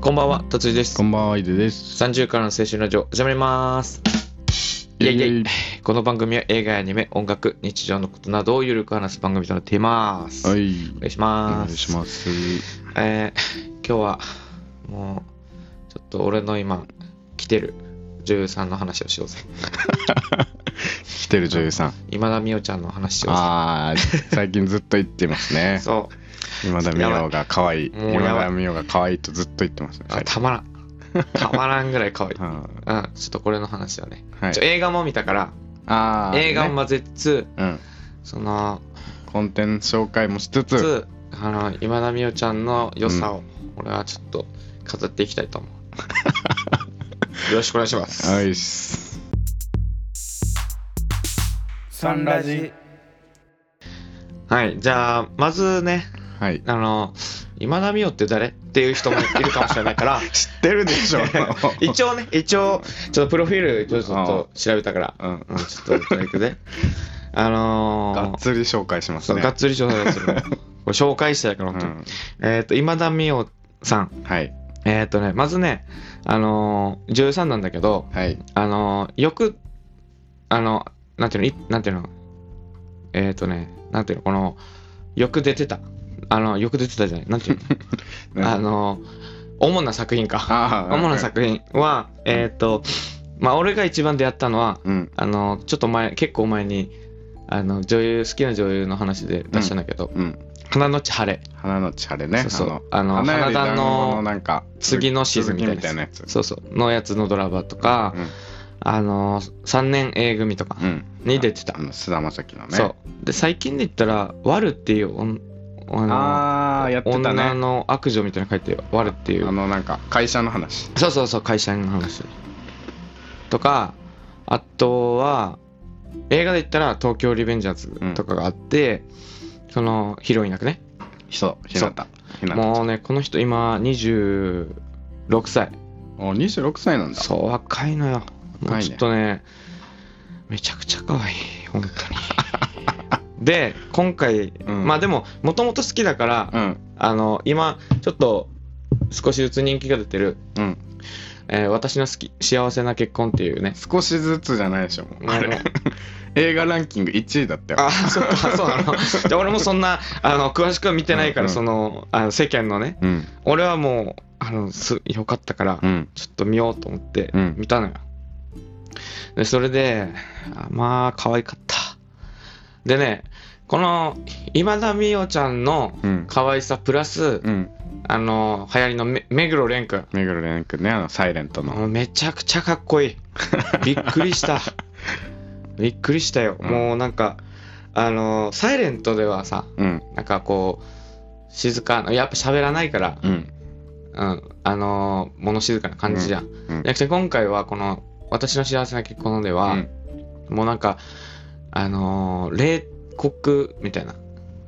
こんばんは、達井ですこ。んばんは、いでです。30からの青春ラジオ、始まります。イェイイェイ。この番組は映画やアニメ、音楽、日常のことなどをゆるく話す番組となっています。はおい。願いしおます。願いします。えー今日は、もう、ちょっと俺の今、来てる女優さんの話をしようぜ。来てる女優さん。今田美桜ちゃんの話しようぜ。ああ、最近ずっと言ってますね。そう。今田美桜が可愛い。今田美桜が可愛いとずっと言ってますね。たまらん。たまらんぐらい可愛い。うんうん、ちょっとこれの話をね。はい。映画も見たから、ああ、映画をね混ぜつつ、うん。その、コンテンツ紹介もしつつ、つあの今田美桜ちゃんの良さを、俺はちょっと飾っていきたいと思う よろしくお願いしますはいっす。サンラジはいじゃあまずねはい。あの今田美桜って誰？っていう人もいるかもしれないから 知ってるでしょ。一応ね一応ちょっとプロフィールちょっと調べたからうん。うんちょっといくで あのーがっつり紹介しますね。がっつり紹介する紹介したいからう本当に、ん。えっ、と今田美桜さんはい。えっ、とねまずねあのー女優さんなんだけどはい。あのよくあのなんていうのいなんていうの？えっ、とねなんていうのこのよく出てたあのよく出てたじゃない？なんていうの？あの主な作品か主な作品はえっ、とまあ俺が一番出会ったのはうん。あのちょっと前結構前にあの女優好きな女優の話で出したんだけどうん。「花のち晴れ花の千晴ね。そうそうああの花より花壇の団子なんか次のシーズンみたいなやつ」。そうそうのやつのドラマとか、あの3年 A 組とかうん。うん。に出てたあの菅田将暉のね。そうで最近で言ったら「ワル」っていうあのああ、やってた女ね。の悪女みたいなの書いて「ワル」っていう。あの、なんか、会社の話。そうそうそう会社員の話。とかあとは映画で言ったら「東京リベンジャーズ」とかがあって、そのヒロイン役ね。そう、ひなた。もうねこの人今26歳。お、26歳なんだ。そう若いのよ。も若いねうちょっとねめちゃくちゃ可愛い本当に で今回、うんまあでももともと好きだから、うん。あの今ちょっと少しずつ人気が出てるうん。「えー私の好き幸せな結婚」っていうね少しずつじゃないでしょ、もうあれ。映画ランキング1位だったよ。あそうかそうなので俺もそんなあの詳しくは見てないから、うんうんそのあの世間のねうん。俺はもうあのすよかったから、うん。ちょっと見ようと思ってうん見たのよ。で、それで、あまあ、可愛かった。でね、この今田美桜ちゃんのうん。可愛さプラス、うん。あの、流行りのめ目黒蓮くん。目黒蓮くんね、あの、サイレントの。めちゃくちゃかっこいい。びっくりした。びっくりしたよ。うんもうなんか、あの、サイレントではさ、うん。なんかこう、静かな、やっぱ喋らないから、うん。うん、あの、物静かな感じじゃん。うんじゃなくて今回はこの「私の幸せな結婚」では、うんもうなんかあのー冷酷みたいな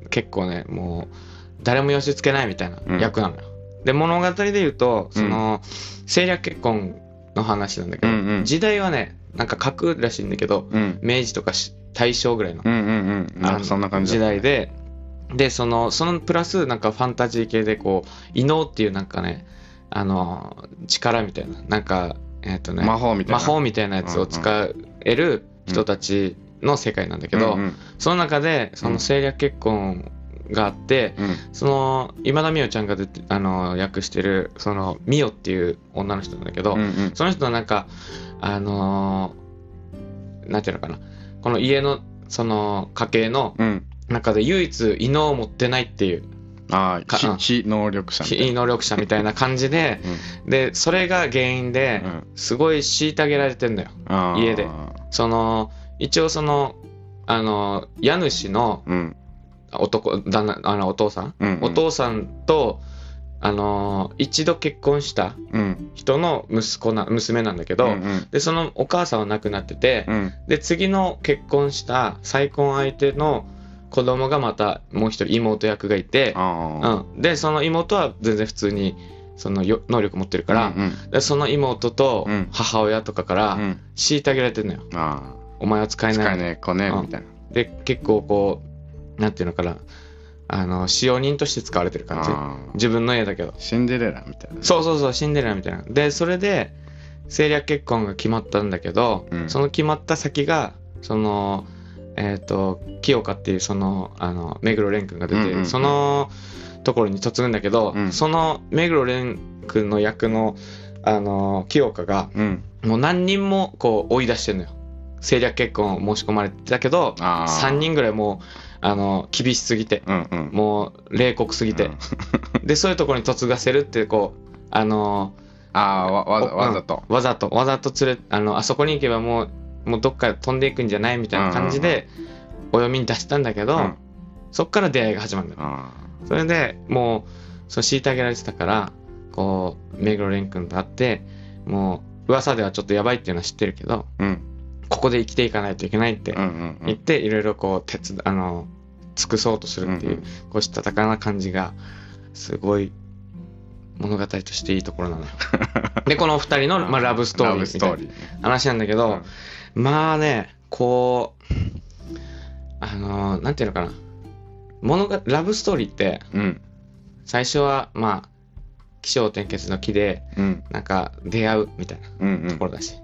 結構ねもう誰も寄せつけないみたいなうん役なのよ、で物語で言うとその、政略結婚の話なんだけど、うんうん時代はねなんか書くらしいんだけどうん。明治とかし大正ぐらいのうんうんうん。なんかそんな感じ時代ででそのそのプラスなんかファンタジー系でこう異能っていうなんかねあの力みたいななんかえっ、とね魔法みたいな。魔法みたいなやつを使える人たちの世界なんだけど、うんうんその中でその政略結婚があって、うん。その今田美桜ちゃんが出てあの役してるその美桜っていう女の人なんだけど、うんうん。その人はなんかあのーなんていうのかなこの家のその家系のうん。中で唯一異能を持ってないっていうあ非非能力者みたい非能力者みたいな感じででそれが原因で。すごい虐げられてんだよ家で。その一応そのあの家主のうん。男旦那あのお父さん、うんうんお父さんとあの一度結婚したうん。人の息子な娘なんだけど、うんうんでそのお母さんは亡くなってて、うん。で次の結婚した再婚相手の子供がまたもう一人妹役がいて。うん、でその妹は全然普通にそのよ能力持ってるから、うんうんでその妹とうん母親とかからうん。虐げられてるのよ。あお前は使あ。えない。使えねえ子ね、うん。みたいな。で結構こうなんていうのかな。あの使用人として使われてる感じ。自分の家だけど。シンデレラみたいな。そうそうそうシンデレラみたいな。でそれで政略結婚が決まったんだけど、うん。その決まった先がそのえっ、と清香っていうそのあの目黒蓮くんが出て、うんうんうん。そのところに嫁ぐんだけど、うん。その目黒蓮くんの役のあの清香がうん。もう何人もこう追い出してんのよ政略結婚を申し込まれてたけどあー。3人ぐらいもうあの厳しすぎてうんうん。もう冷酷すぎて、でそういうところに嫁がせるってこうあのああわわわざと。わざとわざと連れあのあそこに行けばもうもうどっか飛んでいくんじゃないみたいな感じでお読みに出したんだけど、うん。そっから出会いが始まるんだよあそれでもうそう虐げられてたからこう目黒蓮君と会ってもう噂ではちょっとやばいっていうのは知ってるけどーうんここで生きていかないといけないって言っていろいろこう手伝あの尽くそうとするっていう、こうしたたかな感じがすごい物語としていいところなのよ。でこの二人の、まあ、ラブストーリーみたいな。話なんだけど、うん。まあねこうあのなんていうのかな。物がラブストーリーってうん。最初はまあ起承転結の木でうん。なんか出会うみたいなところだし、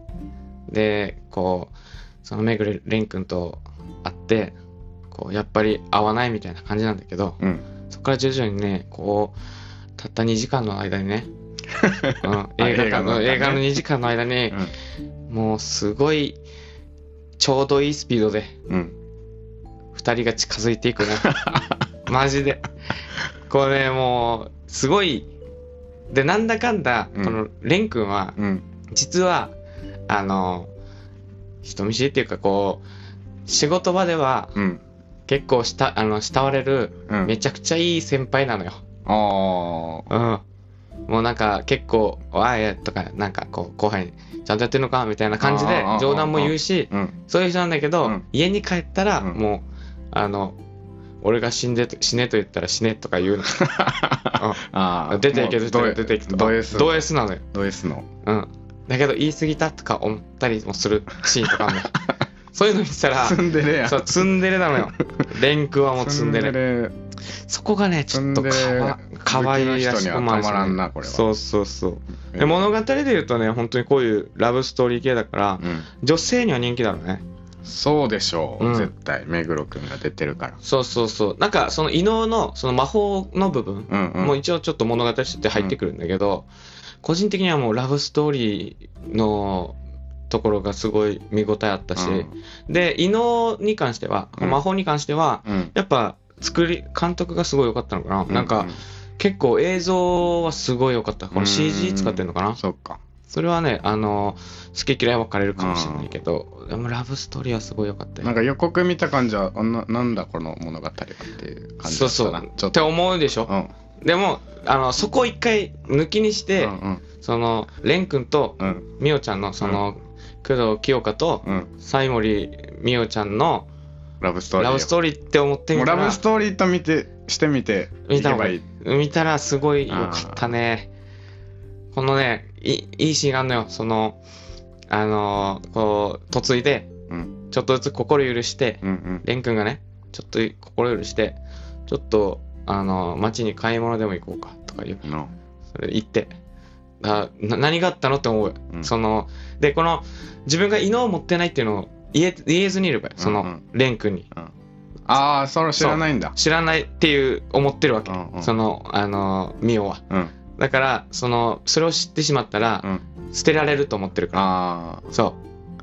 でこうそのめぐれ蓮くんと会ってこうやっぱり合わないみたいな感じなんだけどうん。そこから徐々にねこうたった2時間の間にね、うん、映画映画の映画の2時間の間にもうすごいちょうどいいスピードでうん。2人が近づいていくね。マジで。これねもうすごい。でなんだかんだうん。この蓮くんはうん。実はあの人見知りっていうかこう仕事場ではうん。結構したあの慕われるうん。めちゃくちゃいい先輩なのよ。あうん。もうなんか結構「おい」とかなんかこう後輩に「ちゃんとやってんのか?」みたいな感じで冗談も言うしそういう人なんだけど、うん。家に帰ったらうん。もうあの俺が死んでと死ねと言ったら死ねとか言うの。ああ出ていける人出ていくと。ド S ド S なのよ。ド S の？うん。だけど言い過ぎたとか思ったりもするシーンとかあるのよ そういうの見てたらツンデレやそうツンデレなのよ。レンクはもうツンデレ。レそこがね、ちょっとかわかわいらしくにはたまらんなこれはそうそうそう。で物語で言うとね、本当にこういうラブストーリー系だから、うん女性には人気だろうね。そうでしょう、うん絶対目黒くんが出てるからそうそうそう。なんかその異能のその魔法の部分うんうんも一応ちょっと物語として入ってくるんだけど、個人的にはもうラブストーリーのところがすごい見応えあったし、で、異能に関しては、うん。魔法に関しては、うん。やっぱ作り、監督がすごい良かったのかな。うんなんか、結構映像はすごい良かった。この CG 使ってんのかな？そっか。それはね、あの、好き嫌い分かれるかもしれないけど、でもラブストーリーはすごい良かったよ。なんか予告見た感じはあななんだこの物語はっていう感じそうそう。だっっってと思うでしょ？うんでも、あの、そこを一回抜きにして、うんうん。その、蓮くんとうん。みおちゃんの、その、工藤清香と、うん。西森みおちゃんのラブストーリーラブストーリーって思ってみたらラブス、トーリーと見てしてみて見た方がいい。見たらすごい良かったね。このね、いいいいシーンがあるのよ。その、あのーこう、嫁いで、うん。ちょっとずつ心許して、うんうん。蓮くんがね、ちょっと心許して、ちょっと、あのー街に買い物でも行こうかとか言う。のそれ行って。あな何があったのって思うよ、うんその、で、この、自分が犬を持ってないっていうのを言え言えずにいる場合、その、うんうん蓮くんに。ああそれ知らないんだ知らないっていう思ってるわけ。うんうんその、あのー、ミオは。うんだから、その、それを知ってしまったら、うん捨てられると思ってるから。あそ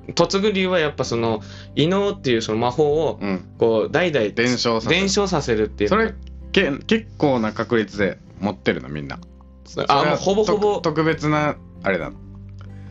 う。嫁ぐ理由はやっぱその、異能っていうその魔法をこう、代々伝承させる伝承させるっていうそ。れけ結構な確率で持ってるのみんな。あ、もうほぼほぼ。と、特別なあれだ。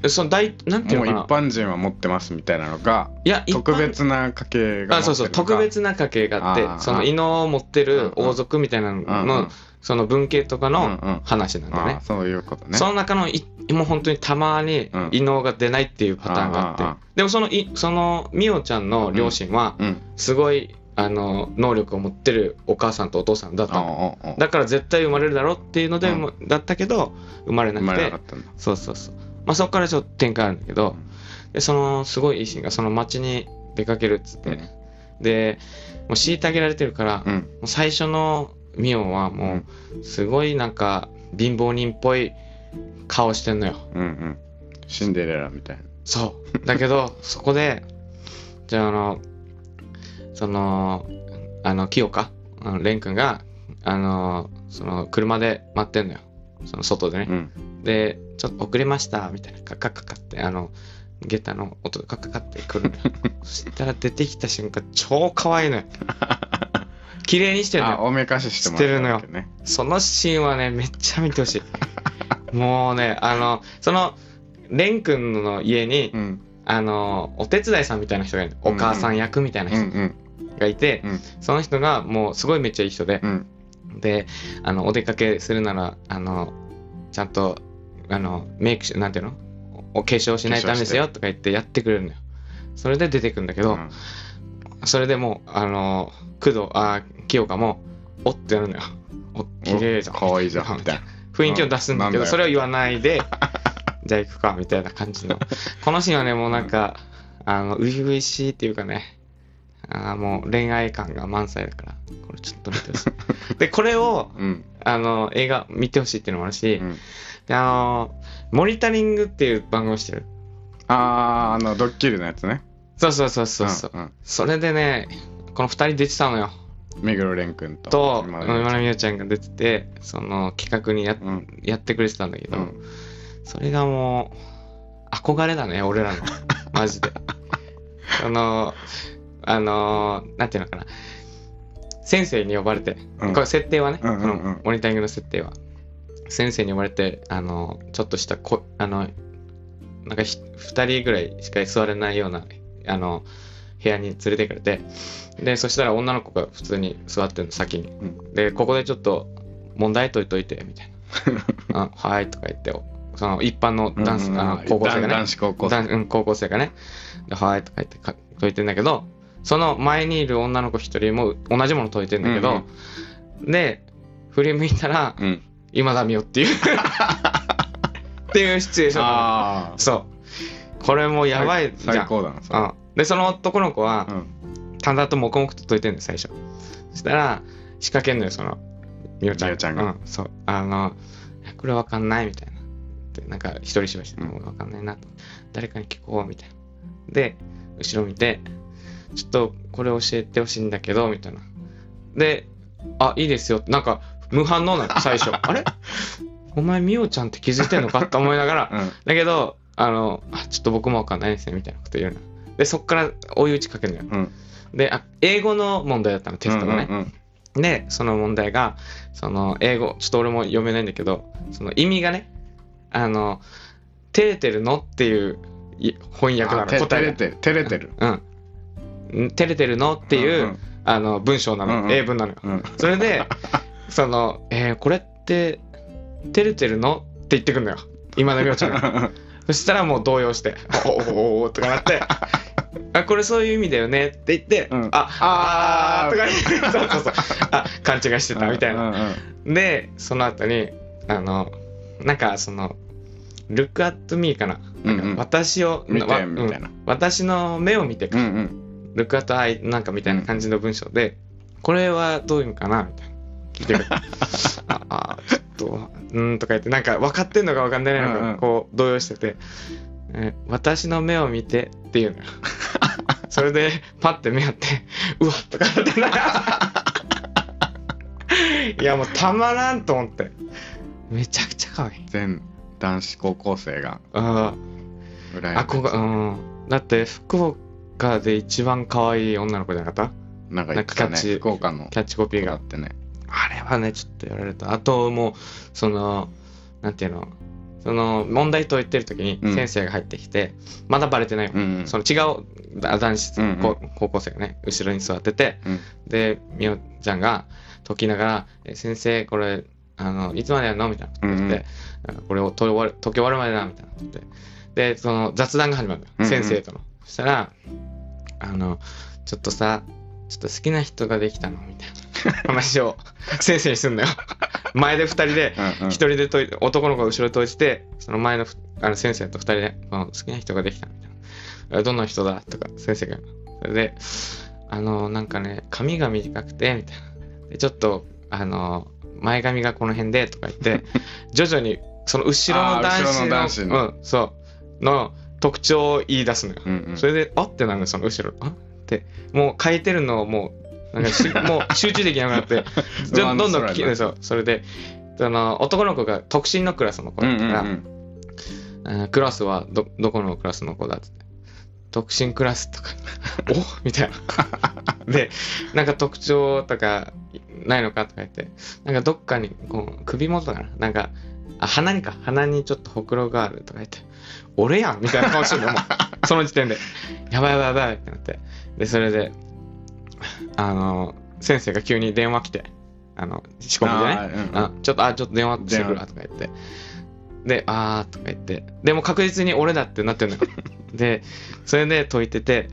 その大、なんていうもう一のかな。般人は持ってますみたいなのがいや、特別な家系があ、そうそう、特別な家系があってその異能を持ってうんうん。る王族みたいなのうんうん。の、その文系とかうんうのん。話なんだね。ああそういうことね。その中のい、もう本当にたまにうん。異能が出ないっていうパターンがあって、あーあーでもそのい、その、みおちゃんの両親は、うん。すごい、あの、能力を持ってるお母さんとお父さんだった。の。ああああだから絶対生まれるだろうっていうので、うん。もだったけど、生まれなくて。そうそうそう。まあそこからちょっと展開あるんだけど、で、その、すごいいいシーンが、その街に出かけるっつって、うん。で、もう虐げられてるから、もう最初のミオはもうすごいなんか貧乏人っぽい顔してんのよ。うんうん。シンデレラみたいな。そう。だけどそこでじゃああのそのあの清香蓮くんがあのその車で待ってんのよその外でね、うん。で、ちょっと遅れました、みたいな、カッカッカッカって、あの、ゲタの音がカッカッカってくるのよ。そしたら出てきた瞬間、超可愛いのよ。綺麗にしてるのあ、よ。おめかししてもらったわけね。そのシーンはね、めっちゃ見てほしい。もうね、あの、その、レン君の家に、うん。あの、お手伝いさんみたいな人がいるのお母さん役みたいなうん人うん。がいて、うんその人がもうすごいめっちゃいい人で、うん。で、あの、お出かけするなら、あの、ちゃんと、あの、メイクし、なんていうの？おお化粧しないとダメですよとか言ってやってくれるのよ。それで出てくるんだけど、うんそれでもう、あの、工藤、あ、清香も、おってなるのよ。お、綺麗じゃん。お可愛いじゃんみたいな雰囲気を出すんだけど、それを言わないで、じゃあ行くか、みたいな感じの。このシーンはね、もうなんか、あの、初々しいっていうかね、あーもう恋愛感が満載だから、これちょっと見てほしい。で、これを、うん。あの、映画見てほしいっていうのもあるし、うん。で、あの、モニタリングっていう番組をしてる？あー、あの、ドッキリのやつね。そうそうそうそうそう。うんうんそれでね、この二人出てたのよ。目黒蓮くんと。と、今村美桜ちゃんが出てて、その企画にや,、うん。やってくれてたんだけど、うんそれがもう、憧れだね、俺らの。マジで。あの、あの、なんていうのかな。先生に呼ばれて、うんこれ設定はね、うんうんうんこのモニタリングの設定は。先生に呼ばれて、あの、ちょっとしたこ、あの、なんかひ二人ぐらいしか座れないような、あの、部屋に連れてかれて、で、そしたら女の子が普通に座ってるの、先に。うんで、ここでちょっと問題解いといて、みたいな。あはいとか言って、その一般のダンス、うんうんあの高校生がね、男子高校生。男うん、高校生がね、ではいとか言ってか解いてんだけど、その前にいる女の子一人も同じもの解いてんだけど、で、振り向いたら、うん。今田美桜っていうっていうシチュエーション。そう。これもうやばいじゃん。最高だな、それうん。で、その男の子はう、ん。淡々と黙々と解いてんのよ、最初。そしたら、仕掛けんのよ、その、みおちゃん。ちゃんがうん、そう。あの、これわかんないみたいな。で、なんか、一人芝居して、うんもうわかんないなと。誰かに聞こう、みたいな。で、後ろ見て、ちょっと、これ教えてほしいんだけど、みたいな。で、あ、いいですよ。なんか、無反応なの、最初。あれ？お前、みおちゃんって気づいてんのかって思いながら、うん。だけど、あの、あ、ちょっと僕もわかんないですね、みたいなこと言うの。で、そっから追い打ちかけるのよ。うん。で、あ、英語の問題だったの、テストがね。うんで、その問題が、その、英語、ちょっと俺も読めないんだけど、その意味がね、あの、照れてるの？っていうい翻訳なの、あて答えが。照れてる。照れてる。うん。ん照れてるの？っていう、うんうん。あの、文章なの、うんうん。英文なのよ。うん。それで、その、えーこれって、照れてるの？って言ってくんのよ。今のみおちゃんが。そしたらもう動揺して、おおおおとかなって、あ、これそういう意味だよね？って言って、うん。あ、ああーーとか言って、そうそうそう、あ、勘違いしてたみたいな。うん。うんで、その後に、あの、なんかその、look at me かな？なんかうんうん。私を、見てわみたいな。うん私の目を見てか、うんうん。Look at eye なんかみたいな感じの文章で、これはどういうのかなみたいな。聞いてくる。あ、あちょっと、うーんとか言って、なんか分かってんのか分かんないのか、こう動揺してて、えー私の目を見てっていうのよ。それで、パッて目合って、うわっとかなってな いや、もうたまらんと思って。めちゃくちゃ可愛い。全男子高校生があ羨あ、あこが、うん。だって、福岡で一番可愛い女の子じゃなかった？なんかねキャッチ福岡の。キャッチコピーが。があっ。てね。あれはね、ちょっとやられた。あと、もう、その、なんていうの、その、問題解いてる時にうん。先生が入ってきて、まだバレてないよ。うん。うんその違うだ男子、うんうん。高校生がね、後ろに座ってて、うん。で、みおちゃんが解きながら、え先生、これ、あの、いつまでやるの？みたいなこと言って、なんかこれを解き終わる解き終わるまでだ、みたいなって。で、その雑談が始まるうんうん。先生との。そしたら、あの、ちょっとさ、ちょっと好きな人ができたの？みたいな話を 先生にすんのよ。前で二人で、うんうん一人で解いて、男の子が後ろで解いてて、その前のふあの先生と二人で、好きな人ができたみたいな。えどんな人だ？とか先生が。それで、あの、なんかね、髪が短くて、みたいな。で、ちょっと、あの前髪がこの辺でとか言って 徐々にその後ろの男子のうん、そうの特徴を言い出すのよ、うんうん。それであってなるのその後ろあってもう書いてるのをもうなんかし もう集中できなくなってじゃどんどん聞き不安そうそれでその男の子が特進のクラスの子うんうんだったから、うんあークラスはどどこのクラスの子だって。特進クラスとか おみたいな。でなんか特徴とかないのかとか言ってなんかどっかにこう首元かな。なんかあ鼻にか。鼻にちょっとほくろがあるとか言って。俺やんみたいな顔してるのもう。その時点で。やばいやばいやばいってなって。でそれであの先生が急に電話来て。あの仕込みでね。うんちょっと、あ、ちょっと電話してくるわ。とか言って。で、あーとか言って。でも確実に俺だってなってんのよ。で、それで解いてて、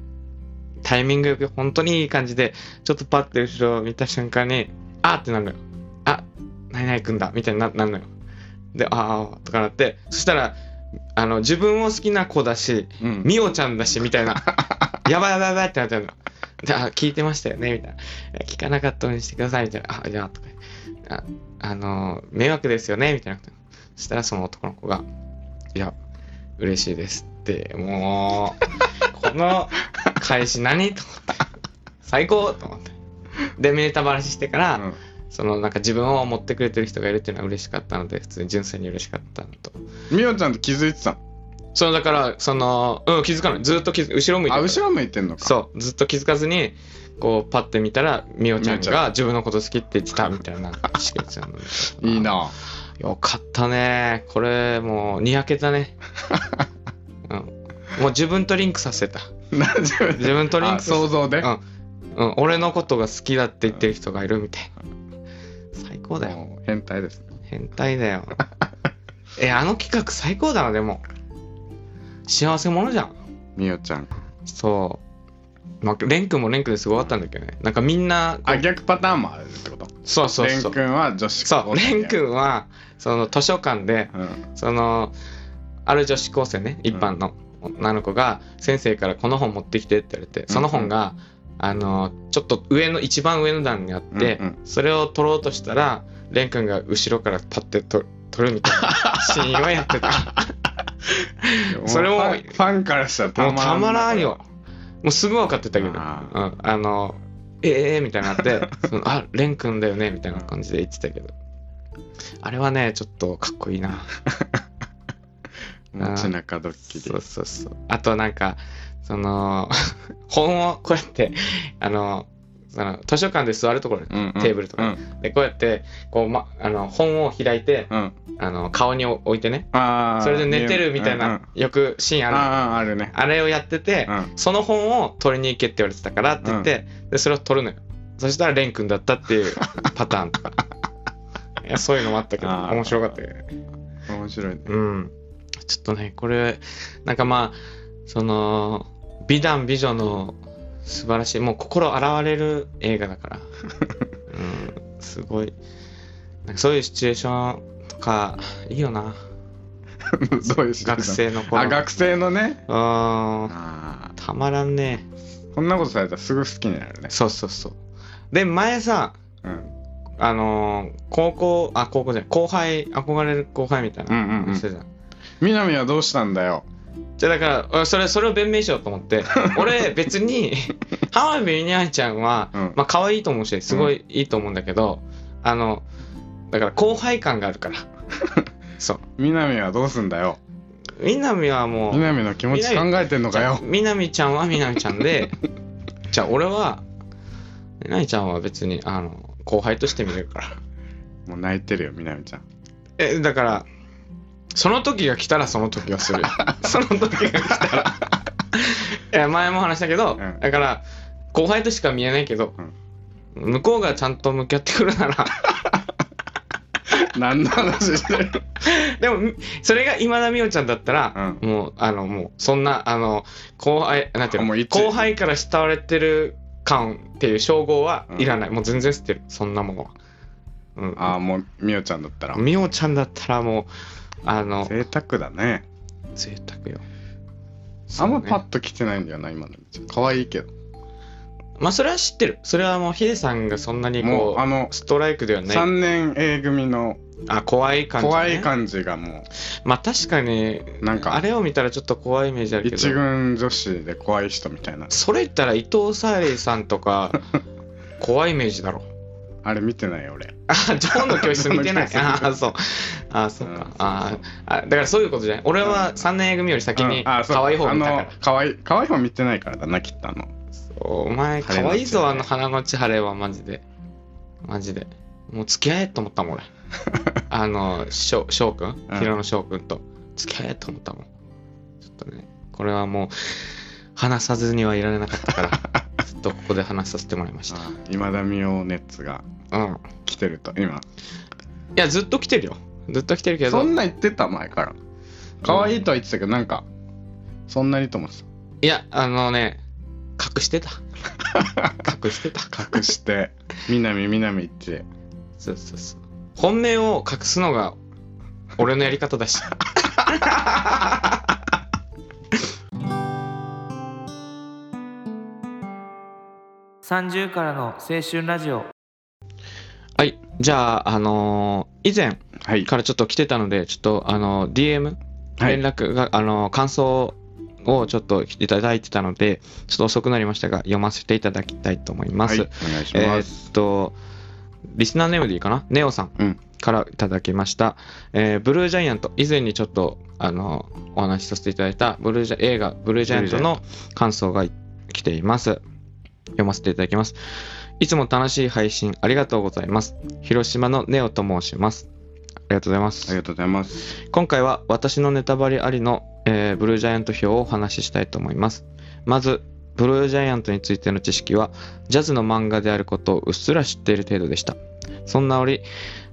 タイミングよく本当にいい感じで、ちょっとパッて後ろを見た瞬間に、あーってなるのよ。あ、何々くんだみたいにななるのよ。で、あーとかなって、そしたら、あの、自分を好きな子だし、うんみおちゃんだし、みたいな。やばいやばいやばいってなってるの。で、あ、聞いてましたよね、みたいな。聞かなかったようにしてください、みたいな。あ、じゃあ、とか。あ、あの、迷惑ですよね、みたいな。そしたらその男の子が、いや、嬉しいですって、もう、この返し何？と思って。最高と思って。で、メータ話してから、うんそのなんか自分を持ってくれてる人がいるっていうのは嬉しかったので、普通に純粋に嬉しかったのと。みおちゃんって気づいてたの？そのだから、その、うん、気づかない。ずっと気づ後ろ向いてるあ、後ろ向いてんのか。そう、ずっと気づかずに、こう、パッて見たら、みおちゃんが自分のこと好きって言ってたみたいな意識ちゃんいい。な。よかったね。これ、もう、にやけたね。うん。もう自分とリンクさせた。な自分とリンあクさせ想像で？うん。うん。俺のことが好きだって言ってる人がいるみたいな。最高だよ。変態ですね。変態だよ。え、あの企画最高だな、でも。幸せ者じゃん。みおちゃん。そう。まあ、レン君もレン君ですごかったんだけどね。なんかみんな、あ、逆パターンもあるってこと？そうそうそう。レン君は女子そう、高生レン君は、その図書館で、うん。その、ある女子高生ね、一般の女の子が、先生からこの本持ってきてって言われて、その本が、あの、ちょっと上の、一番上の段にあって、うんうんそれを取ろうとしたら、レン君が後ろからパッて取取るみたいなシーンをやってた。それもうファンからしたらたまらんもうたまらんよこ。もうすぐ分かってたけど、あうん、あの、ええー、みたいになって、そのあ、レン君だよね、みたいな感じで言ってたけど。あれはね、ちょっとかっこいいな。れ街中ドッキリ。そうそうそう。あとなんか、その、本をこうやって、あの、その図書館で座るところ、うんうん。テーブルとか。うん。で、こうやって、こう、ま、あの、本を開いて、うん。あの、顔に置いてね、それで寝てるみたいうんうん。な、よくシーンあるの。あるね。あれをやってて、うん。その本を取りに行けって言われてたからって言って、で、それを取るのよ。そしたらレン君だったっていう パターンとか。いや、そういうのもあったけど、面白かったよね。面白いね。うん。ちょっとね、これ、なんかまあ、その、美談美女の素晴らしい、もう心洗われる映画だから。うん、すごい。なんかそういうシチュエーションとか、いいよな。どういうシチュエーション学生の頃。あ学生のねうん。たまらんね。こんなことされたらすぐ好きになるねそうそうそう。で、前さ、うんあのー高校、あ、高校じゃない、後輩、憧れる後輩みたいなうんうんうん話してたじゃん。南はどうしたんだよじゃあだから、あそれ、それを弁明しようと思って、俺別に、浜辺美波ちゃんは、うんまあ可愛いと思うし、すごいいいと思うんだけど、あの、だから後輩感があるから。そう。南はどうすんだよ南はもう、南の気持ち考えてんのかよ南ちゃんは南ちゃんで、じゃあ俺は、南ちゃんは別に、あの、後輩として見れるから。もう泣いてるよ南ちゃんえ、だから、その時が来たらその時はするよ。その時が来たら。いや、前も話したけど、うんだから、後輩としか見えないけど、向こうがちゃんと向き合ってくるなら、何の話してる？でも、それが今田美桜ちゃんだったら、うもう、あの、もう、そんな、あの、後輩、なんていうの、後輩から慕われてる感っていう称号はいらない。もう全然捨てる、そんなものは。うん。ああもうみおちゃんだったら美桜ちゃんだったらもう、あの、贅沢だね。贅沢よ。あんまパッと来てないんだよな今の。可愛いけど。まあそれは知ってる。それはもうヒデさんがそんなにもこううあのストライクではない。3年 A 組のあ怖い感じ、ね、怖い感じがもまあ確かにうなんかあれを見たらちょっと怖いイメージあるけ一ど軍女子で怖い人みたいな。それ言ったら伊藤沙莉さんとか 怖いイメージだろあれ見てない俺。あジョー の教室見てない。ああそう。あそうか、うんああだからそういうことじゃない。俺は3年 A 組より先に可愛い方見たから。可愛い可愛い方見てないからだなきっとあの。お前可愛いぞあの花の千晴はマジで。マジで。もう付き合えと思ったもん俺。あの翔翔くん？うん。ヒロの翔くんと。付き合えと思ったもん。ちょっとねこれはもう話さずにはいられなかったから ずっとここで話させてもらいました。今田美桜熱がうん。来てると今。いやずっと来てるよ。ずっと来てるけど。そんな言ってた前から。可愛いとは言ってたけどなんかそんなにと思っていやあのね 隠してた。隠してた。た隠して。南南ってそうそうそう。本命を隠すのが俺のやり方だし 30からの青春ラジオ。はい。じゃああのー以前はい。からちょっと来てたのでちょっとあの DM はい。連絡が、あの感想をちょっといただいてたのでちょっと遅くなりましたが読ませていただきたいと思います、はい。お願いしえます、ーっとリスナーネームでいいかな？ネオさんうん。からいただきました、えーブルージャイアント。以前にちょっとあのお話しさせていただいたブルージャ映画「ブルージャイアント」の感想が来ています読ませていただきますいつも楽しい配信ありがとうございます広島のネオと申しますありがとうございますありがとうございます今回は私のネタバレありの、えーブルージャイアント表をお話ししたいと思います。まず、ブルージャイアントについての知識は、ジャズの漫画であることをうっすら知っている程度でした。そんな折、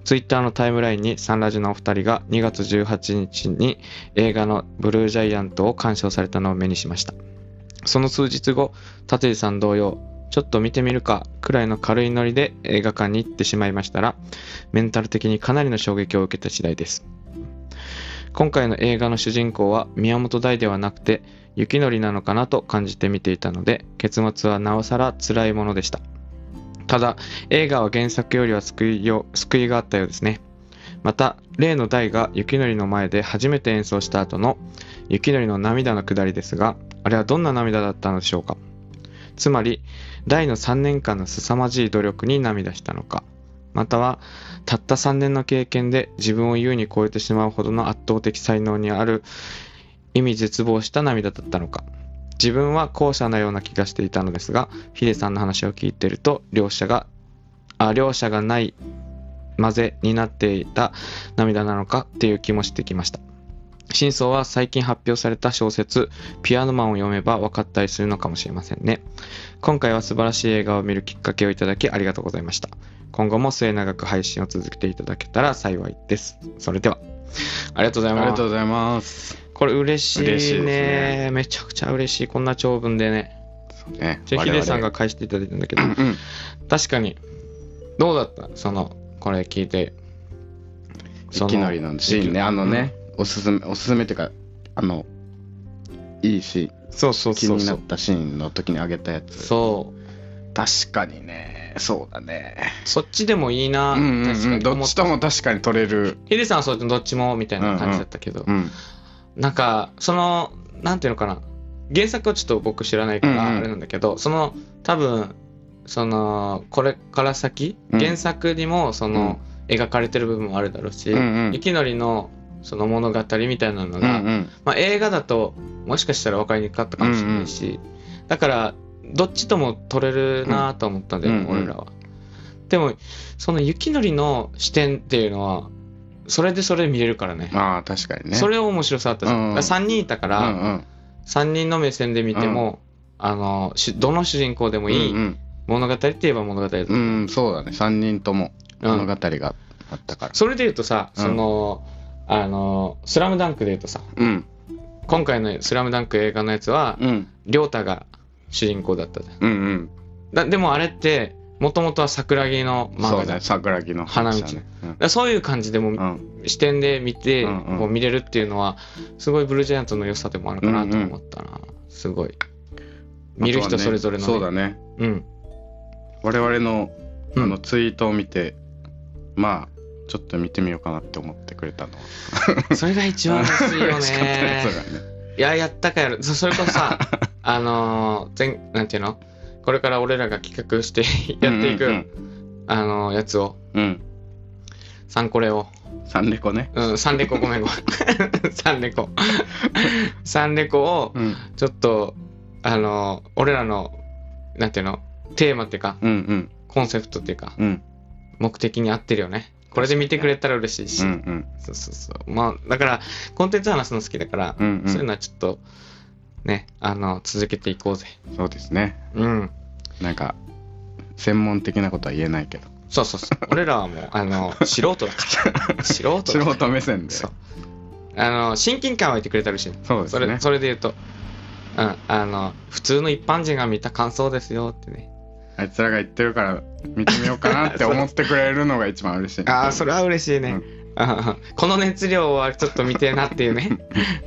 ツイッターのタイムラインにサンラジのお二人が2月18日に映画のブルージャイアントを鑑賞されたのを目にしました。その数日後、立地さん同様、ちょっと見てみるかくらいの軽いノリで映画館に行ってしまいましたら、メンタル的にかなりの衝撃を受けた次第です。今回の映画の主人公は宮本大ではなくて雪のりなのかなと感じて見ていたので結末はなおさら辛いものでしたただ映画は原作よりは救いよ救いがあったようですねまた例の大が雪のりの前で初めて演奏した後の雪のりの涙のくだりですがあれはどんな涙だったのでしょうか？つまり大の3年間の凄まじい努力に涙したのか。またはたった3年の経験で自分を優に超えてしまうほどの圧倒的才能にある意味絶望した涙だったのか。自分は後者のような気がしていたのですがヒデさんの話を聞いていると両者があ両者がない混ぜになっていた涙なのかっていう気もしてきました。真相は最近発表された小説「ピアノマン」を読めば分かったりするのかもしれませんね。今回は素晴らしい映画を見るきっかけをいただきありがとうございました。今後も末永く配信を続けていただけたら幸いです。それでは、ありがとうございます。ありがとうございます。これ嬉しいね。いね。めちゃくちゃ嬉しい。こんな長文でね。ね。じゃあ、ヒデさんが返していただいたんだけど、我々うん確かに、どうだった？その、これ聞いて。そいきなりのシーンね。あのね、おすすめおすすめっていうかあのいいしそうそう気にそう。そう。なったシーンの時にあげたやつ。そう。確かにね。そうだね。そっちでもいいな、うんうん確かに。うんどっちとも確かに取れる。ヒデさんはそうどっちもみたいな感じだったけど、うんなんかそのなんていうのかな。原作はちょっと僕知らないからうんうん。あれなんだけど、その多分そのこれから先、うん。原作にもその、描かれてる部分もあるだろうし、うんうん。雪のりのその物語みたいなのうんが、うん。まあ、映画だともしかしたら分かりにくかったかもしれないし、だからどっちとも取れるなと思ったんだよ、うんうん。俺らは。でもその雪のりの視点っていうのはそれでそれで見れるからね。ああ確かにね。それを面白さあった。うんうん。だから3人いたから、うんうん。3人の目線で見ても、あのしどの主人公でもいいうん物語って言えば物語だうん、う。ん、そうだね。3人ともうん物語があったから。それで言うとさ、うん。そのあの「スラムダンクで言うとさうん。今回の「スラムダンク映画のやつはうん。亮太が主人公だったじゃん。うんうん。だでもあれってもともとは桜木の漫画だね桜木の花道。ね。だからそういう感じでも、うんうん。視点で見て、うんうん。こう見れるっていうのはすごいブルージャイアントの良さでもあるかなと思ったな、すごい。見る人それぞれの、そうだね。うん。我々のあうん。のツイートを見て、まあちょっと見てみようかなって思ってくれたのは。それが一番嬉しいよね。ね いややったかやるそそれこそさ あのー前なんていうの？これから俺らが企画してやっていく、うんあのーやつを。うん、うんサンコレをサンレコね。うんサンレコごめんごめん。サンレコサンレコをうん。ちょっとあのー俺らのなんていうの？テーマっていうかうんうん。コンセプトっていうかうん。目的に合ってるよねこれで見てくれたら嬉しいし、うんうん。そうそうそう。まあだからコンテンツ話すの好きだから、うんうん。そういうのはちょっとねあの続けていこうぜ。そうですね。うん。なんか専門的なことは言えないけど。そうそうそう。俺らはもう あの素人だから。素人だ素人目線で。そう。あの親近感湧いてくれたら嬉しい。それそうですね。それで言うとうんあの普通の一般人が見た感想ですよってねあいつらが言ってるから見てみようかなって思ってくれるのが一番嬉しい ああそれは嬉しいね、うん。この熱量はちょっと見てえなっていうね。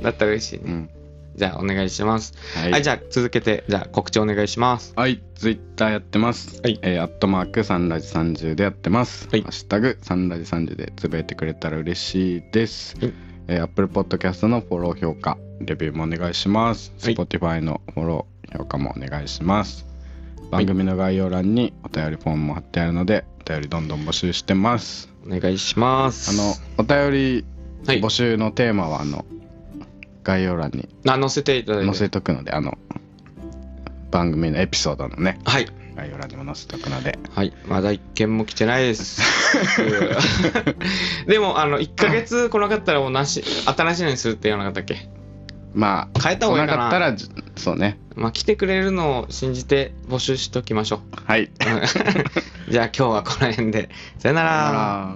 だったら嬉しいね、うん。じゃあお願いします。ははい、じゃあ続けてじゃあ告知お願いします。はい、ツイッターやってます。はい。えーアットマークサンラジ30でやってます。はい。ハッシュタグサンラジ30でつぶやいてくれたら嬉しいです。はい。えー、Apple Podcast のフォロー評価、レビューもお願いします。はい。Spotify のフォロー評価もお願いします。番組の概要欄にお便りフォームも貼ってあるので、お便りどんどん募集してます。お願いします。あの、お便りはい。募集のテーマは、あの、概要欄にあ載せていただいて。載せとくので、あの、番組のエピソードのね、はい。概要欄にも載せとくので、はい。まだ一件も来てないです。でもあの1ヶ月来なかったらもうなし新しいのにするって言わなかったっけ？まあ、変えた方がいいかな。かったら、そうね。まあ、来てくれるのを信じて募集しときましょう。はい。じゃあ今日はこの辺で。さよなら。